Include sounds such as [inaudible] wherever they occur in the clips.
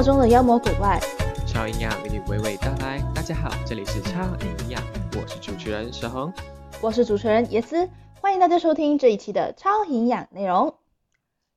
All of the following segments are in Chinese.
活中的妖魔鬼怪，超营养美女娓娓道来。大家好，这里是超营养，我是主持人沈红，我是主持人叶思，欢迎大家收听这一期的超营养内容。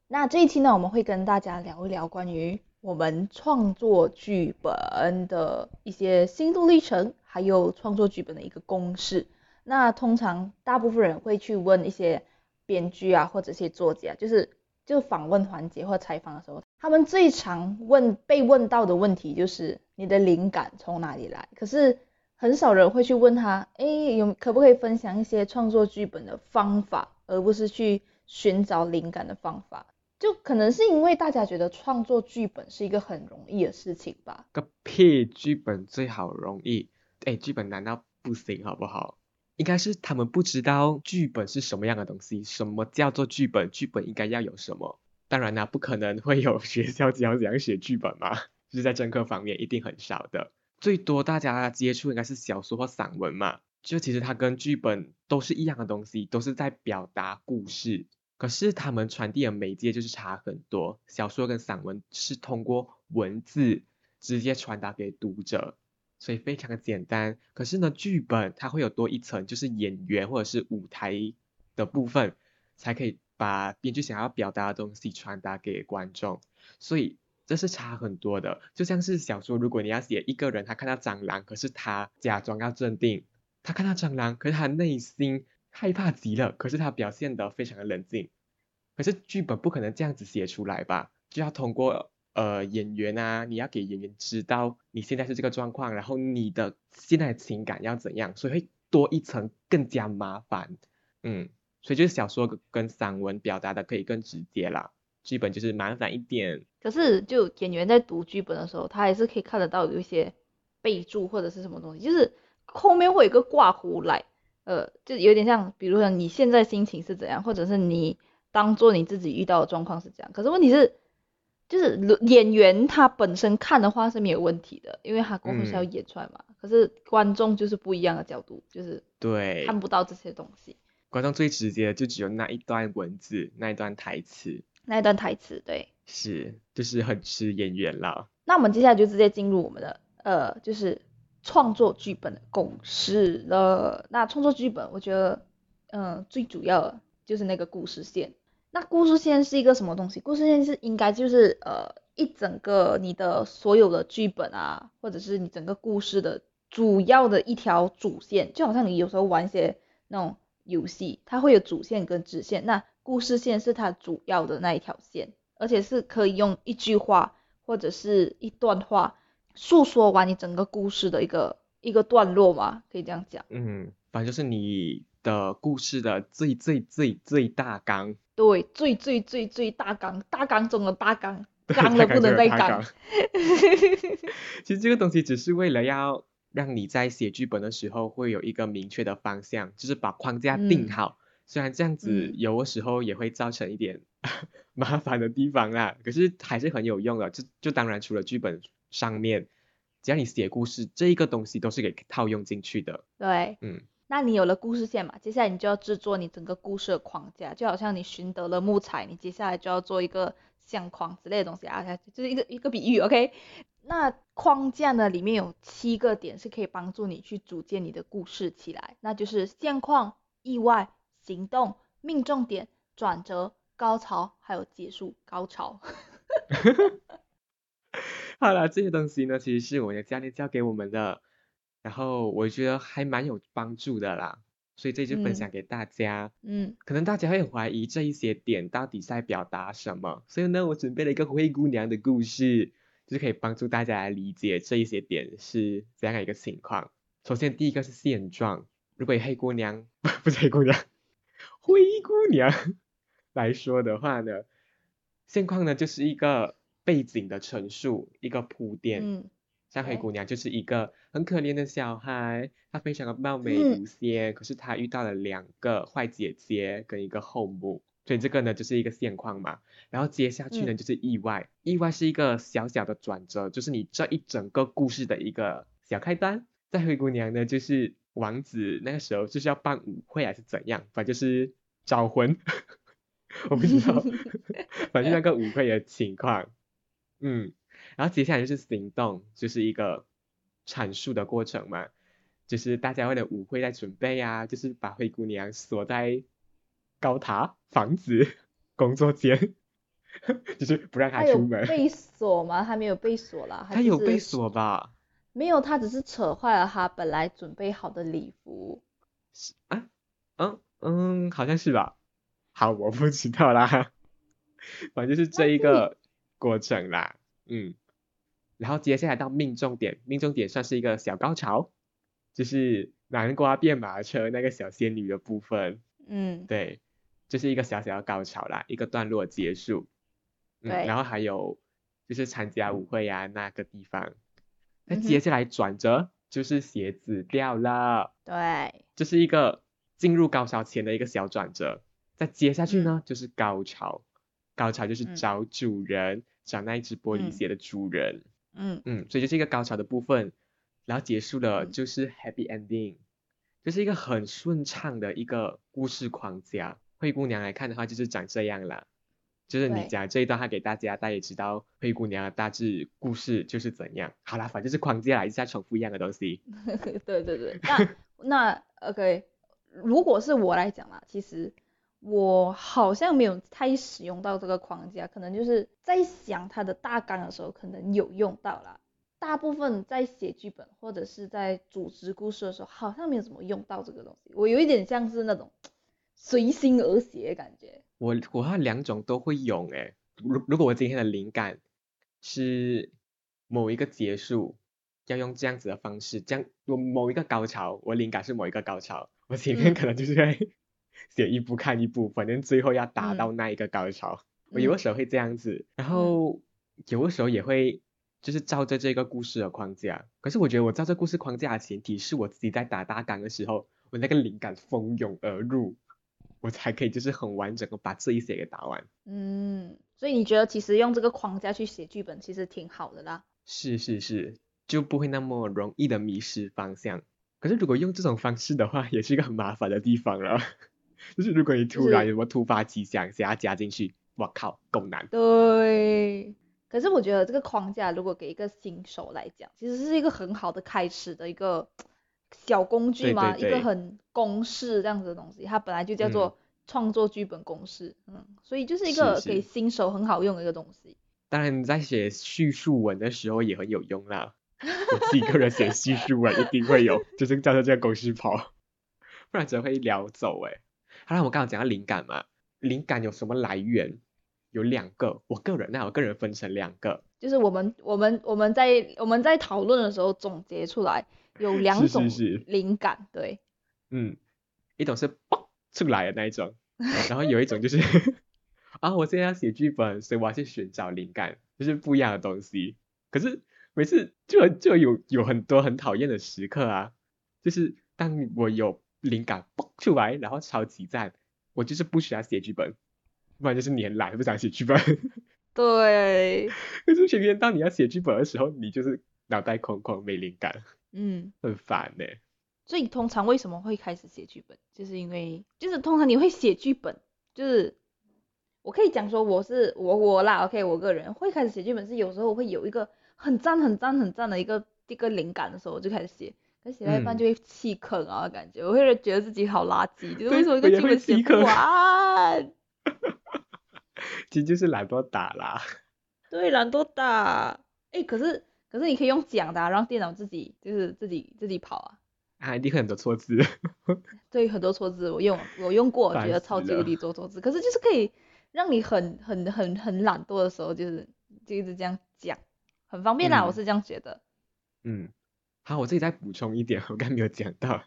那这一期呢，我们会跟大家聊一聊关于我们创作剧本的一些心路历程，还有创作剧本的一个公式。那通常大部分人会去问一些编剧啊，或者一些作家，就是就访问环节或采访的时候，他们最常问被问到的问题就是你的灵感从哪里来？可是很少人会去问他，哎，有可不可以分享一些创作剧本的方法，而不是去寻找灵感的方法？就可能是因为大家觉得创作剧本是一个很容易的事情吧？个屁，剧本最好容易，哎，剧本难道不行好不好？应该是他们不知道剧本是什么样的东西，什么叫做剧本，剧本应该要有什么。当然啦，不可能会有学校教怎样写剧本嘛，就是在政课方面一定很少的。最多大家接触应该是小说或散文嘛，就其实它跟剧本都是一样的东西，都是在表达故事。可是他们传递的媒介就是差很多，小说跟散文是通过文字直接传达给读者，所以非常的简单。可是呢，剧本它会有多一层，就是演员或者是舞台的部分，才可以。把编剧想要表达的东西传达给观众，所以这是差很多的。就像是小说，如果你要写一个人，他看到蟑螂，可是他假装要镇定；他看到蟑螂，可是他内心害怕极了，可是他表现得非常的冷静。可是剧本不可能这样子写出来吧？就要通过呃演员啊，你要给演员知道你现在是这个状况，然后你的现在的情感要怎样，所以会多一层更加麻烦。嗯。所以就是小说跟散文表达的可以更直接啦，剧本就是麻烦一点。可是就演员在读剧本的时候，他还是可以看得到有一些备注或者是什么东西，就是后面会有一个挂弧来，呃，就有点像，比如说你现在心情是怎样，或者是你当做你自己遇到的状况是这样。可是问题是，就是演员他本身看的话是没有问题的，因为他过后是要演出来嘛。可是观众就是不一样的角度，就是对看不到这些东西。观众最直接的就只有那一段文字，那一段台词，那一段台词，对，是，就是很吃演员了。那我们接下来就直接进入我们的，呃，就是创作剧本的公式了。那创作剧本，我觉得，嗯，最主要的就是那个故事线。那故事线是一个什么东西？故事线是应该就是，呃，一整个你的所有的剧本啊，或者是你整个故事的主要的一条主线，就好像你有时候玩一些那种。游戏它会有主线跟支线，那故事线是它主要的那一条线，而且是可以用一句话或者是一段话诉说完你整个故事的一个一个段落嘛，可以这样讲。嗯，反正就是你的故事的最最最最大纲。对，最最最最大纲，大纲中的大纲，纲了不能再纲。[laughs] [laughs] 其实这个东西只是为了要。让你在写剧本的时候会有一个明确的方向，就是把框架定好。虽然这样子有的时候也会造成一点 [laughs] 麻烦的地方啦，可是还是很有用的。就就当然除了剧本上面，只要你写故事，这一个东西都是给套用进去的。对，嗯，那你有了故事线嘛？接下来你就要制作你整个故事的框架，就好像你寻得了木材，你接下来就要做一个相框之类的东西啊，就是一个一个比喻，OK。那框架呢？里面有七个点是可以帮助你去组建你的故事起来，那就是现况、意外、行动、命中点、转折、高潮，还有结束高潮。[laughs] 好了，这些东西呢，其实是我的教练教给我们的，然后我觉得还蛮有帮助的啦，所以这就分享给大家。嗯，可能大家会怀疑这一些点到底在表达什么，所以呢，我准备了一个灰姑娘的故事。就是可以帮助大家来理解这一些点是怎样的一个情况。首先，第一个是现状。如果以黑姑娘 [laughs] 不是黑姑娘，灰姑娘 [laughs] 来说的话呢，现况呢就是一个背景的陈述，一个铺垫。嗯。像黑姑娘就是一个很可怜的小孩，她非常的貌美如仙，可是她遇到了两个坏姐姐跟一个后母。所以这个呢就是一个现况嘛，然后接下去呢就是意外，意外是一个小小的转折，就是你这一整个故事的一个小开端。在灰姑娘呢，就是王子那个时候就是要办舞会还是怎样，反正就是招魂，[laughs] 我不知道，[laughs] 反正那个舞会的情况，嗯，然后接下来就是行动，就是一个阐述的过程嘛，就是大家为了舞会在准备啊，就是把灰姑娘锁在高塔、房子、[laughs] 工作间，[laughs] 就是不让他出门。被锁吗？他没有被锁啦，他有被锁吧？没有，他只是扯坏了他本来准备好的礼服。是啊，嗯嗯，好像是吧。好，我不知道啦。[laughs] 反正就是这一个过程啦，嗯。然后接下来到命中点，命中点算是一个小高潮，就是南瓜变马车那个小仙女的部分，嗯，对，就是一个小小的高潮啦，一个段落结束。然后还有就是参加舞会啊那个地方，那接下来转折就是鞋子掉了。对，这是一个进入高潮前的一个小转折。再接下去嗯呢，就是高潮，高潮就是嗯找主人，找那一只玻璃嗯鞋的主人。嗯嗯，所以就是一个高潮的部分，然后结束了嗯就是 happy ending，就是一个很顺畅的一个故事框架。灰姑娘来看的话，就是长这样啦。就是你讲这一段话给大家，大家也知道灰姑娘的大致故事就是怎样。好啦，反正是框架啦，一直在重复一样的东西。[laughs] 对对对，那那 OK，如果是我来讲啦，其实我好像没有太使用到这个框架，可能就是在想它的大纲的时候，可能有用到啦。大部分在写剧本或者是在组织故事的时候，好像没有怎么用到这个东西。我有一点像是那种随心而写的感觉。我我好两种都会用诶。如如果我今天的灵感是某一个结束，要用这样子的方式，这样我某一个高潮，我灵感是某一个高潮，我前面嗯可能就是在写一部看一部，反正最后要达到那一个高潮。我有的嗯时候会这样子，然后有的时候也会就是照着这个故事的框架。可是我觉得我照这故事框架的前提是我自己在打大纲的时候，我那个灵感蜂拥而入，我才可以就是很完整的把这一些给打完。嗯，所以你觉得其实用这个框架去写剧本其实挺好的啦。是是是，就不会那么容易的迷失方向。可是如果用这种方式的话，也是一个很麻烦的地方了。[laughs] 就是如果你突然就是有什么突发奇想想要加进去，我靠，够难。对，可是我觉得这个框架如果给一个新手来讲，其实是一个很好的开始的一个小工具对嘛，一个很公式这样子的东西，它本来就叫嗯做创作剧本公式，嗯，所以就是一个给新手很好用的一个东西。当然，你在写叙述文的时候也很有用啦。[laughs] 我自己个人写叙述文一定会有，就是照着这个公式跑，[laughs] 不然只会聊走诶。好了，我刚刚讲到灵感嘛，灵感有什么来源？有两个，我个人那我个人分成两个，就是我们我们我们在我们在讨论的时候总结出来有 [laughs] 两是种是是灵感，对，嗯，一种是嘣出来的那一种，[laughs] 然后有一种就是啊，我现在要写剧本，所以我要去寻找灵感，就是不一样的东西。可是每次就就有有很多很讨厌的时刻啊，就是当我有灵感嘣出来，然后超级赞，我就是不需要写剧本，不然就是你很懒不想写剧本。对，[laughs] 可是偏偏当你要写剧本的时候，你就是脑袋空空没灵感，嗯。很烦呢、所以通常为什么会开始写剧本，就是因为就是通常你会写剧本，就是我可以讲说我是我我啦，OK，我个人会开始写剧本是有时候我会有一个很赞很赞很赞的一个一个灵感的时候，我就开始写，可写到一半嗯就会弃坑啊，感觉我会觉得自己好垃圾，就是为什么一个剧本写不完？[laughs] 其实就是懒惰打啦。对，懒惰打，哎，可是可是你可以用讲的、啊，让电脑自己就是自己自己跑啊。啊，一定会很多错字。[laughs] 对，很多错字我用我用过，我觉得超级无了敌多错字，可是就是可以让你很很很很懒惰的时候，就是就一直这样讲，很方便啦，我嗯是这样觉得。嗯，好，我自己再补充一点，我刚才没有讲到，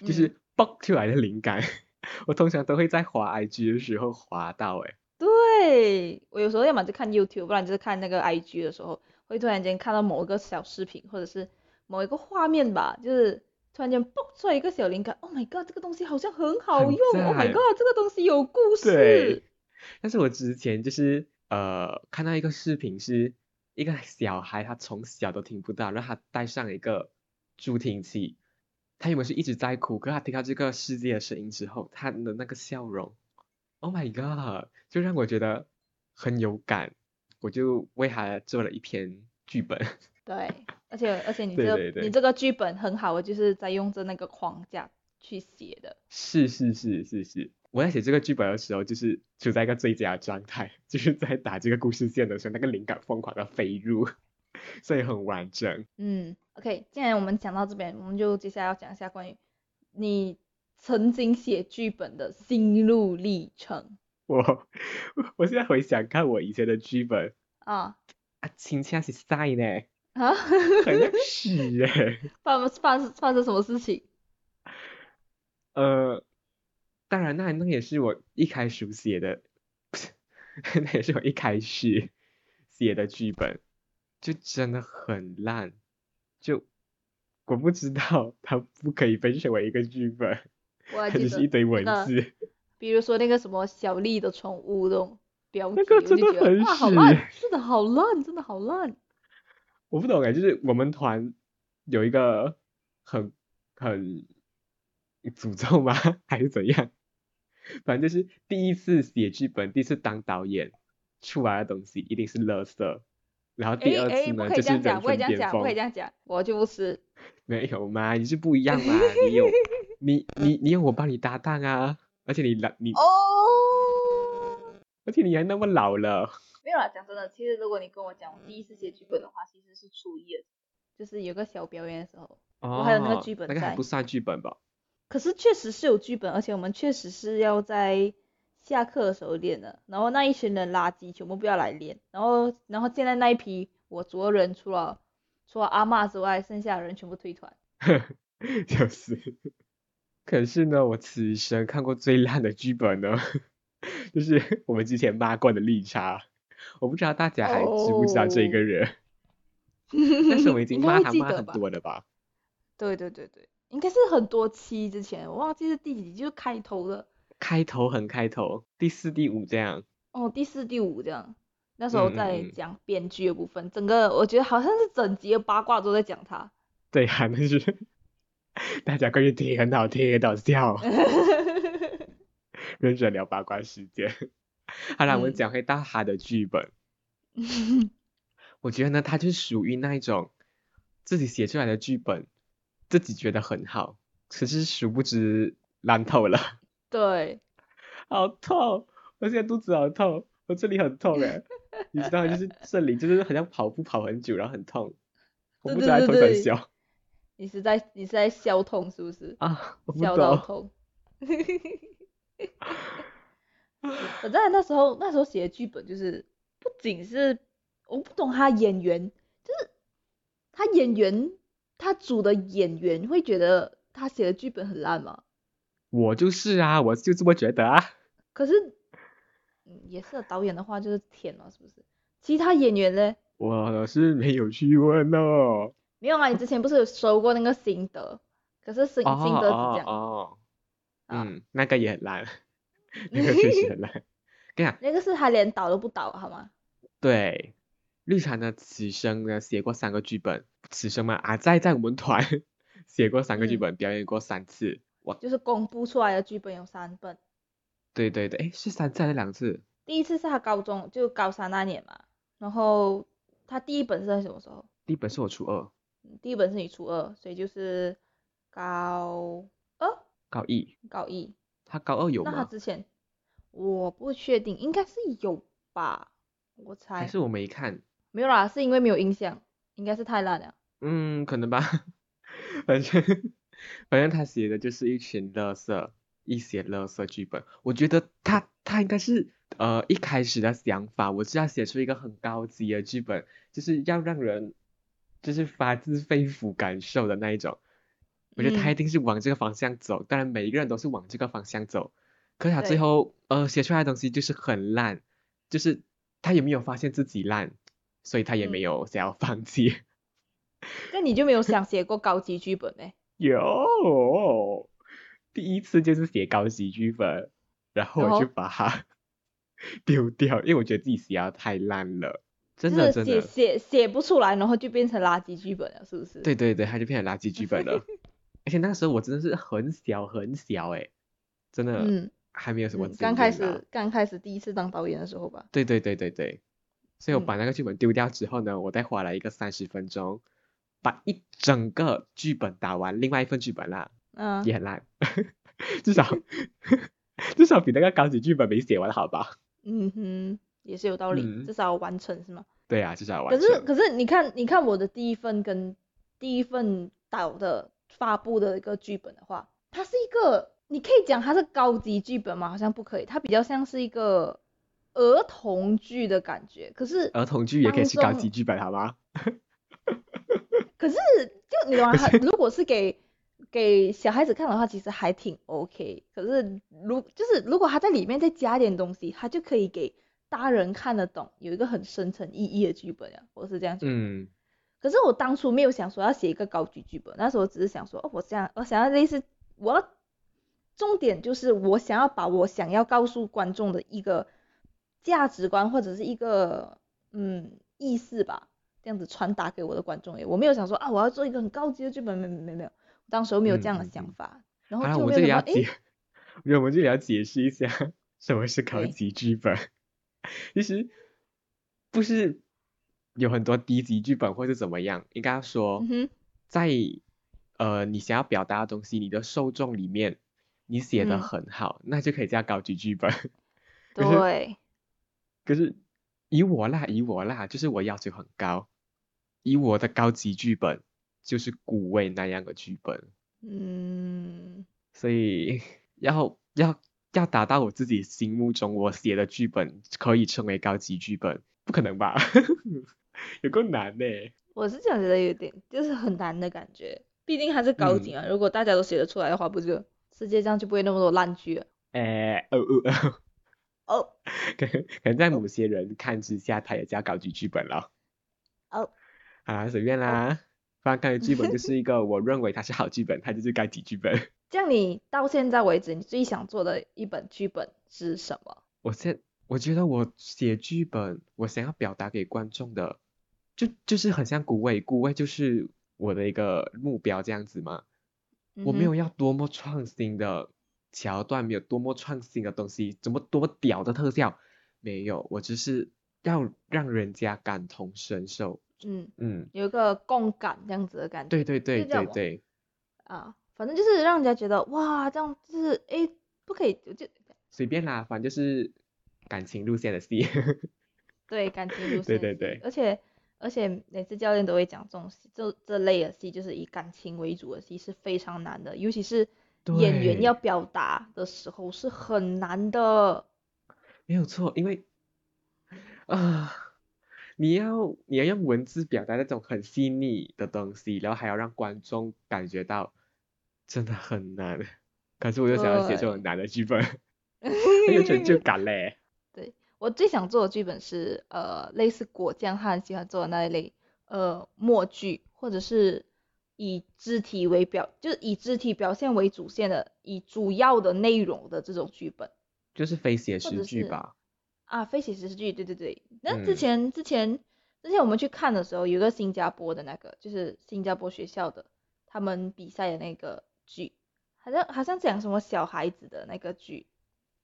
就嗯是爆出来的灵感，[laughs] 我通常都会在滑 IG 的时候滑到，诶，对，我有时候要么就看 YouTube，不然就是看那个 IG 的时候，会突然间看到某一个小视频，或者是某一个画面吧，就是突然间蹦出来一个小灵感，Oh my god，这个东西好像很好很用，Oh my god，这个东西有故对事。但是我之前就是呃看到一个视频是一个小孩，他从小都听不到，然后他戴上一个助听器，他原本是一直在哭，可是他听到这个世界的声音之后，他的那个笑容，Oh my god，就让我觉得很有感。我就为他做了一篇剧本。[laughs] 对，而且而且你这对对对你这个剧本很好，我就是在用着那个框架去写的。是是是是是，我在写这个剧本的时候，就是处在一个最佳状态，[laughs] 就是在打这个故事线的时候，那个灵感疯狂的飞入，[laughs] 所以很完整。嗯，OK，既然我们讲到这边，我们就接下来要讲一下关于你曾经写剧本的心路历程我 [laughs] 我现在回想看我以前的剧本啊啊，亲切是晒呢，[laughs] 啊，很像屎哎。[laughs] 发发发生什么事情？呃，当然那那也是我一开始写的，不是，那也是我一开始写的剧本，就真的很烂，就我不知道它不可以分成为一个剧本，它我还记只是一堆文那字。比如说那个什么小丽的宠物那种标题，那个真的很哇，好屎烂，真的好烂，真的好烂。我不懂哎，就是我们团有一个很很诅咒吗？[laughs] 还是怎样？反正就是第一次写剧本，第一次当导演出来的东西一定是垃圾，然后第二次呢就是可以这样讲，人不可以这样讲，不生巅峰可以这。样讲，我就不是。没有嘛，你是不一样嘛，你有 [laughs] 你你你有我帮你搭档啊，而且你老你哦，而且你还那么老了，没有啦，讲真的，其实如果你跟我讲我第一次写剧本的话，其实是初一的，就是有个小表演的时候。哦，还有那个剧本那个还不算剧本吧？可是确实是有剧本，而且我们确实是要在下课的时候练的。然后那一群人垃圾全部不要来练，然后然后现在那一批我组的人除了除了阿嬷之外，剩下的人全部退团。[laughs] 就是，可是呢，我此生看过最烂的剧本呢，就是 [laughs] 我们之前骂过的绿茶，我不知道大家还知不知道这个人，但是我们已 [laughs] 经骂他骂很多了吧？对对对对，应该是很多期之前，我忘记是第几集，就是开头的开头很开头，第四、第五这样，哦，第四、第五这样。那时候在嗯讲编剧的部分，整个我觉得好像是整集的八卦都在讲他。对啊，那是大家快去听很好听，很好笑，[laughs] 认真聊八卦时间。好了，我们嗯讲回到他的剧本。[laughs] 我觉得呢，他就是属于那一种自己写出来的剧本，自己觉得很好，可是殊不知烂透了，对，好痛！我现在肚子好痛，我这里很痛哎，[laughs] 你知道，就是这里就是好像跑步跑很久，然后很痛，我不知道痛什笑你是在你是在笑痛是不是？啊，笑到懂。痛。[laughs] 反正那时候那时候写的剧本就是，不仅是我不懂他演员，就是他演员他组的演员会觉得他写的剧本很烂吗？我就是啊，我就这么觉得啊。可是，嗯，也是导演的话就是舔了，是不是？其他演员呢？我是没有去问哦。没有啊，你之前不是有收过那个心得？可是心哦心得是这哦样，哦，啊嗯，那个也很烂，[laughs] 那个确实很烂。跟你讲，那个是他连导都不导，好吗？对，绿茶呢，此生呢写过三个剧本，此生嘛啊，在在我们团 [laughs] 写过三个剧嗯本，表演过三次。哇，就是公布出来的剧本有三本，对对对，诶，是三次还是两次？第一次是他高中就高三那年嘛，然后他第一本是在什么时候？第一本是我初二，嗯第一本是你初二，所以就是高二、高一，高一。他高二有那他？之前我不确定，应该是有吧，我猜。还是我没看？没有啦，是因为没有印象，应该是太烂了。嗯，可能吧。[laughs] 反正反正他写的就是一群垃圾，一些垃圾剧本。我觉得他他应该是呃一开始的想法，我是要写出一个很高级的剧本，就是要让人就是发自肺腑感受的那一种。我觉得他嗯一定是往这个方向走，当然每一个人都是往这个方向走，可是他最后呃写出来的东西就是很烂，就是他也没有发现自己烂，所以他也没嗯有想要放弃。[laughs] 那你就没有想 [laughs] 写过高级剧本呢？有，第一次就是写高级剧本，然后然后我就把它 [laughs] 丢掉，因为我觉得自己写的太烂了，真的写的真的，写写不出来，然后就变成垃圾剧本了，是不是？对对对，它就变成垃圾剧本了。[laughs] 而且那个时候我真的是很小很小诶，真的嗯，还没有什么嗯，刚开始刚开始第一次当导演的时候吧。对对对对对，所以我嗯把那个剧本丢掉之后呢，我再花了一个三十分钟，把一整个剧本打完，另外一份剧本啦，嗯，也很烂，至少 [laughs] 至少比那个高级剧本没写完好吧？嗯哼，也是有道理，嗯至少完成是吗？对啊，至少完成可是。可是你看你看我的第一份跟第一份导的发布的一个剧本的话，它是一个你可以讲它是高级剧本吗？好像不可以，它比较像是一个儿童剧的感觉。可是儿童剧也可以是高级剧本好吗？[laughs] 可是就你懂吗？如果是给给小孩子看的话，其实还挺 OK。可是如就是如果他在里面再加点东西，他就可以给大人看得懂，有一个很深层意义的剧本呀。我是这样觉得。嗯可是我当初没有想说要写一个高级剧本，那时候只是想说，哦，我想我想要类似，我要重点就是我想要把我想要告诉观众的一个价值观或者是一个嗯意思吧，这样子传达给我的观众诶，我没有想说啊我要做一个很高级的剧本，没没没没有，当时候没有这样的想法，然后我们这里要没有 [laughs] 我觉得我们这里要解释一下什么是高级剧本。[laughs] 其实不是有很多低级剧本或是怎么样，应该要说嗯，在呃你想要表达的东西，你的受众里面你写的嗯很好，那就可以叫高级剧本。[laughs] 对，可是以我啦，以我啦，就是我要求很高，以我的高级剧本就是古味那样的剧本。嗯，所以 [laughs] 要要要达到我自己心目中我写的剧本可以称为高级剧本，不可能吧？[laughs] 有够难呢。我是这样觉得有点就是很难的感觉，毕竟它是高级嗯啊。如果大家都写得出来的话，不就世界上就不会那么多烂剧了。哎，哦哦哦，哦 [laughs] 可能可能在某些人看之下，它也叫高级剧本了。哦，好啦，随便啦。反正高级剧本 [laughs] 就是一个我认为它是好剧本，它就是高级剧本。这样你到现在为止，你最想做的一本剧本是什么？我现我觉得我写剧本，我想要表达给观众的，就就是很像古味，古味就是我的一个目标这样子嘛。我没有要多么创新的桥段，没有多么创新的东西，怎么多么屌的特效，没有，我只是要让人家感同身受。嗯，嗯，有一个共感这样子的感觉。对对对对对，啊，反正就是让人家觉得哇，这样就是诶，不可以就就随便啦，反正就是感情路线的戏。[laughs] 对感情路线对对对而且而且每次教练都会讲这种戏，这这类的戏就是以感情为主的戏是非常难的，尤其是演员要表达的时候是很难的。没有错，因为啊、你要你要用文字表达那种很细腻的东西，然后还要让观众感觉到，真的很难。可是我又想要写这种难的剧本，[laughs] 很有成就感嘞。[laughs] 对我最想做的剧本是呃类似果酱他很喜欢做的那一类呃默剧，或者是以肢体为表，就是以肢体表现为主线的，以主要的内容的这种剧本就是非写实剧吧。啊，非写实剧，对对对。那嗯之前、之前之前我们去看的时候，有一个新加坡的那个，就是新加坡学校的他们比赛的那个剧，好像好像讲什么小孩子的那个剧，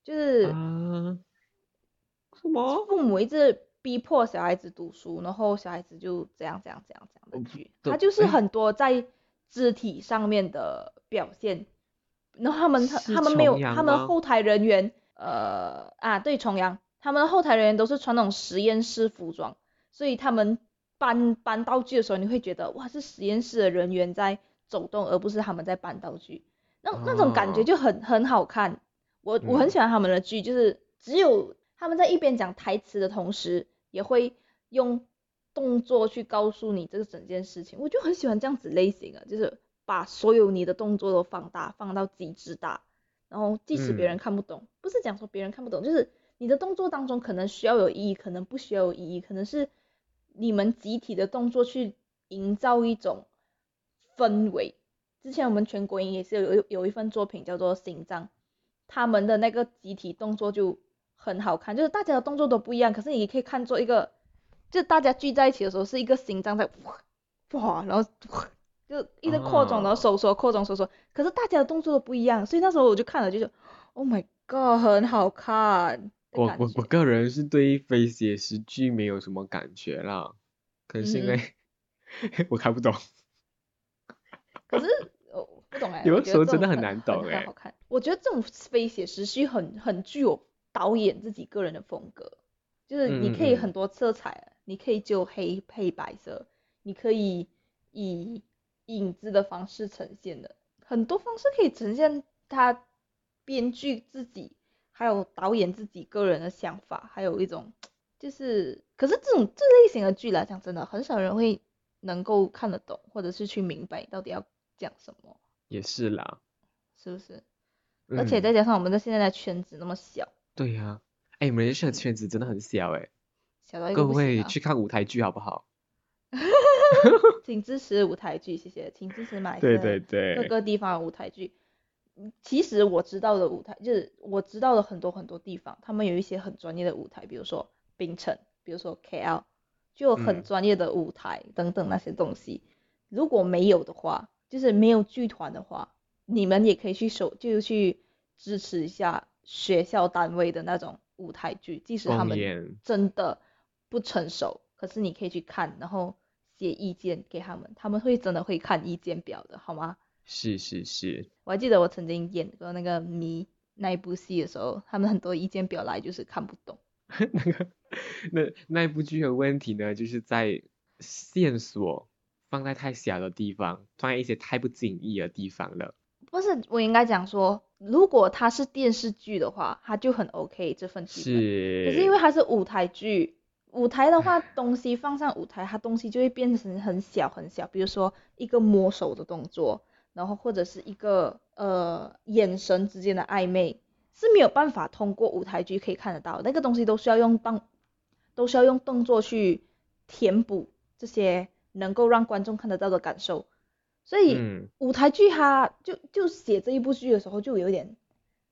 就是。啊？什么？父母一直逼迫小孩子读书，然后小孩子就这样这样这样这样的剧，这它就是哎很多在肢体上面的表现，然后他们他他们没有他们后台人员，呃啊对重阳，他们的后台人员都是穿那种实验室服装，所以他们搬搬道具的时候，你会觉得哇是实验室的人员在走动，而不是他们在搬道具，那那种感觉哦就很很好看。我我很嗯喜欢他们的剧，就是只有他们在一边讲台词的同时，也会用动作去告诉你这个整件事情。我就很喜欢这样子类型的，就是把所有你的动作都放大，放到极致大，然后即使别人嗯看不懂，不是讲说别人看不懂，就是你的动作当中可能需要有意义，可能不需要有意义，可能是你们集体的动作去营造一种氛围。之前我们全国营也是有有有一份作品叫做《心脏》，他们的那个集体动作就很好看，就是大家的动作都不一样，可是你可以看作一个，就大家聚在一起的时候是一个心脏在哇哇，然后哇就一直扩张，然后哦收缩扩张收缩，可是大家的动作都不一样，所以那时候我就看了就是，Oh my god，很好看，我我我个人是对非写实剧没有什么感觉啦，可能是因嗯为 [laughs] 我看不懂。可是我不懂哎，有的时候真的很很难懂哎很好看。我觉得这种非写实是很很具有导演自己个人的风格，就是你可以很多色彩，你可以就黑配白色，你可以以影子的方式呈现的，很多方式可以呈现他编剧自己还有导演自己个人的想法，还有一种就是，可是这种这类型的剧来讲，真的很少人会能够看得懂，或者是去明白到底要讲什么，也是啦，是不是？而且嗯，再加上我们的现在的圈子那么小，对呀、哎，马来西亚的圈子真的很小哎，小到一个去看舞台剧好不好？[laughs] 请支持舞台剧，谢谢，请支持马来西对亚各对对，个地方的舞台剧。嗯其实我知道的舞台，就是我知道的很多很多地方，他们有一些很专业的舞台，比如说槟城，比如说 KL，就有很嗯专业的舞台等等那些东西。如果没有的话，就是没有剧团的话，你们也可以去手，就去支持一下学校单位的那种舞台剧，即使他们演，真的不成熟，可是你可以去看，然后写意见给他们，他们会真的会看意见表的，好吗？是是是，我还记得我曾经演过那个迷那一部戏的时候，他们很多意见表来就是看不懂。[laughs] 那个那那一部剧的问题呢，就是在线索放在太小的地方，放在一些太不经意的地方了。不是，我应该讲说，如果它是电视剧的话，它就很 OK 这份剧本。可是因为，它是舞台剧，舞台的话，东西放上舞台，它东西就会变成很小很小，比如说一个摸手的动作，然后或者是一个呃眼神之间的暧昧，是没有办法通过舞台剧可以看得到，那个东西都需要用动，都需要用动作去填补这些能够让观众看得到的感受。所以嗯，舞台剧它就就写这一部剧的时候就有点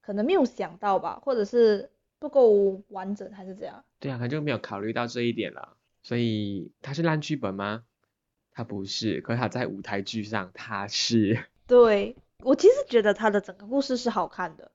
可能没有想到吧，或者是不够完整还是怎样。对啊，他就没有考虑到这一点了。所以它是烂剧本吗？它不是，可是它在舞台剧上它是。对，我其实觉得他的整个故事是好看的，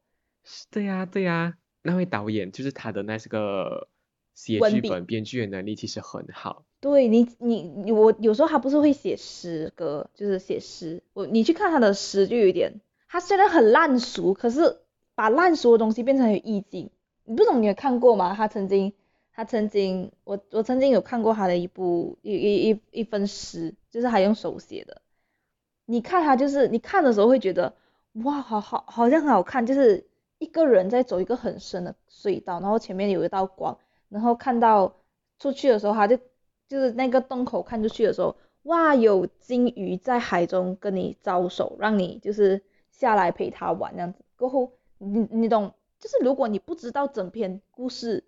对呀对呀，那位导演就是他的那是个写剧本、编剧的能力其实很好。对你你我有时候他不是会写诗歌，就是写诗，我你去看他的诗就有点，他虽然很烂俗，可是把烂俗的东西变成有意境。你不懂你有看过吗？他曾经他曾经我我曾经有看过他的一部一一一一份诗，就是他用手写的。你看他就是你看的时候会觉得哇，好好好像很好看，就是一个人在走一个很深的隧道，然后前面有一道光，然后看到出去的时候，他就就是那个洞口看出去的时候，哇，有金鱼在海中跟你招手，让你就是下来陪它玩这样子。过后，你你懂，就是如果你不知道整篇故事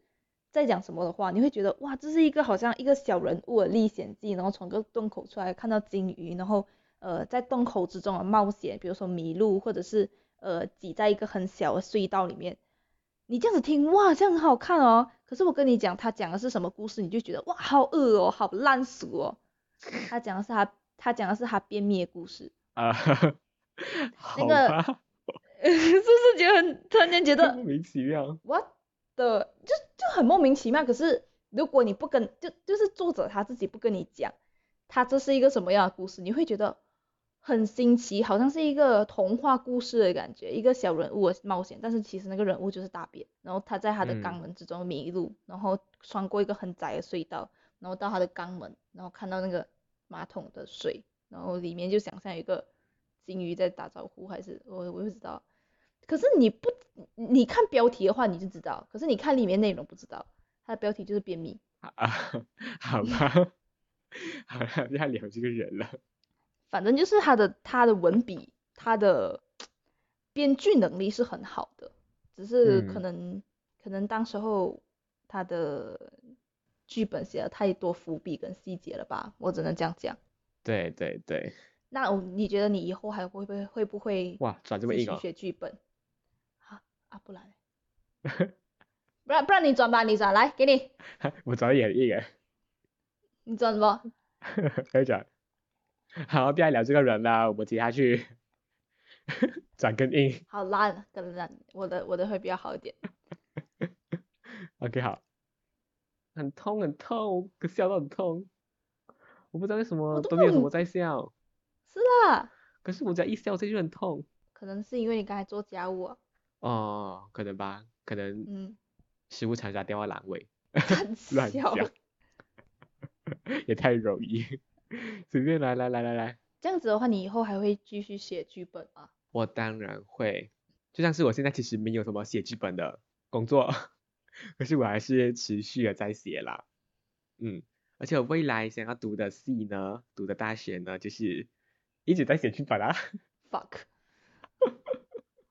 在讲什么的话，你会觉得哇，这是一个好像一个小人物的历险记，然后从个洞口出来看到金鱼，然后呃在洞口之中的冒险，比如说迷路，或者是呃挤在一个很小的隧道里面。你这样子听，哇，这样很好看哦。可是我跟你讲，他讲的是什么故事，你就觉得哇，好恶哦，好烂俗哦。他讲的是他，他讲的是他便秘的故事，啊，那个吧，[laughs] 是不是觉得很突然间觉得莫名其妙。what 的，就就很莫名其妙。可是如果你不跟，就就是作者他自己不跟你讲，他这是一个什么样的故事，你会觉得很新奇，好像是一个童话故事的感觉，一个小人物的冒险，但是其实那个人物就是大便，然后他在他的嗯肛门之中迷路，然后穿过一个很窄的隧道，然后到他的肛门，然后看到那个马桶的水，然后里面就想象有一个金鱼在打招呼，还是我我不知道。可是你不，你看标题的话你就知道，可是你看里面内容不知道，它的标题就是便秘。啊，[laughs] 好吧 [laughs] [laughs] 好了，不要聊这个人了。反正就是他的他的文笔，他的编剧能力是很好的，只是可嗯能、可能当时候他的剧本写了太多伏笔跟细节了吧，我只能这样讲。对对对，那我你觉得你以后还会不会会不会哇，转这么继续硬哦。学剧本？啊啊，[laughs] 不然，不然不然你转吧，你转来给你，[laughs] 我转的也很硬哎，你转什么？[laughs] 可以转。[laughs] 好，不要聊这个人了，我们接下去 [laughs] 转更硬。好烂，更烂，我的我的会比较好一点。[laughs] OK 好，很痛很痛，可笑到很痛，我不知道为什么都都没有什么在笑，是啦，可是我只要一笑这就很痛。可能是因为你刚才做家务啊，哦，可能吧，可能嗯，食物残渣电话阑尾，很乱笑。讲，也太容易，[laughs] 随便来来来来来，这样子的话，你以后还会继续写剧本吗？我当然会，就像是我现在其实没有什么写剧本的工作，[laughs] 可是我还是持续的在写啦，嗯，而且我未来想要读的系呢，读的大学呢，就是一直在写剧本啊，fuck，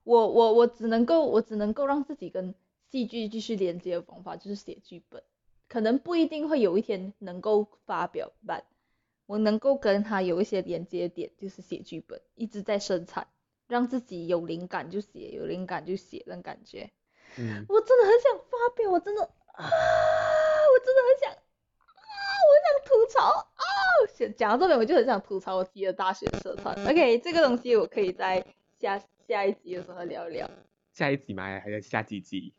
我我我只能够我只能够让自己跟戏剧继续连接的方法就是写剧本，可能不一定会有一天能够发表但我能够跟他有一些连接点，就是写剧本，一直在生产，让自己有灵感就写，有灵感就写那种感觉。嗯，我真的很想发表，我真的啊，我真的很想啊，我想吐槽啊。讲讲到这边，我就很想吐槽我自己的大学社团。OK，这个东西我可以在下下一集的时候聊一聊。下一集吗？还是下几集？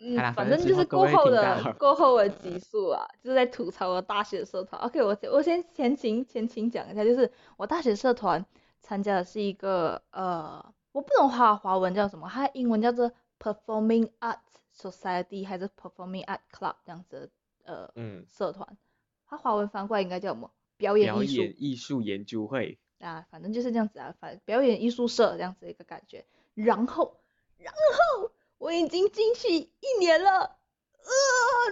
嗯，反反正就是过后的过后的集数啊，就是在吐槽我大学社团。OK，我我先前情前情讲一下，就是我大学社团参加的是一个呃，我不懂华华文叫什么，它英文叫做 Performing Arts Society 还是 Performing Art Club 这样子的呃嗯，社团，它华文翻过来应该叫什么？表演艺术演艺术研究会，啊，反正就是这样子啊，反表演艺术社这样子一个感觉。然后，然后我已经进去一年了，呃，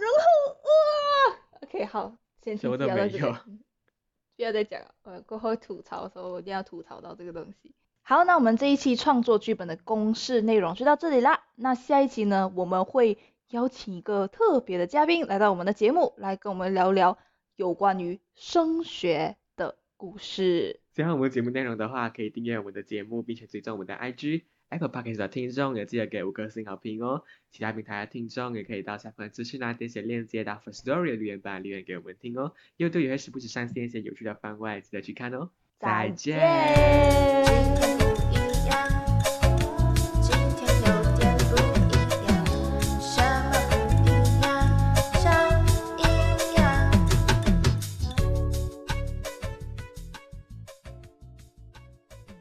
然后呃，OK，好，先不要到这都没有边，[laughs] 不要再讲了，呃，过后吐槽的时候我一定要吐槽到这个东西。好，那我们这一期创作剧本的公式内容就到这里啦。那下一期呢，我们会邀请一个特别的嘉宾来到我们的节目，来跟我们聊聊有关于升学的故事。喜欢我们节目内容的话，可以订阅我们的节目，并且追踪我们的 IG。Apple Podcast 的听众也记得给五颗星好评哦。其他平台的听众也可以到下方的资讯栏点选链接到 First Story 的留言板留言给我们听哦。又对有些时不时上线一些有趣的番外，记得去看哦。再见。见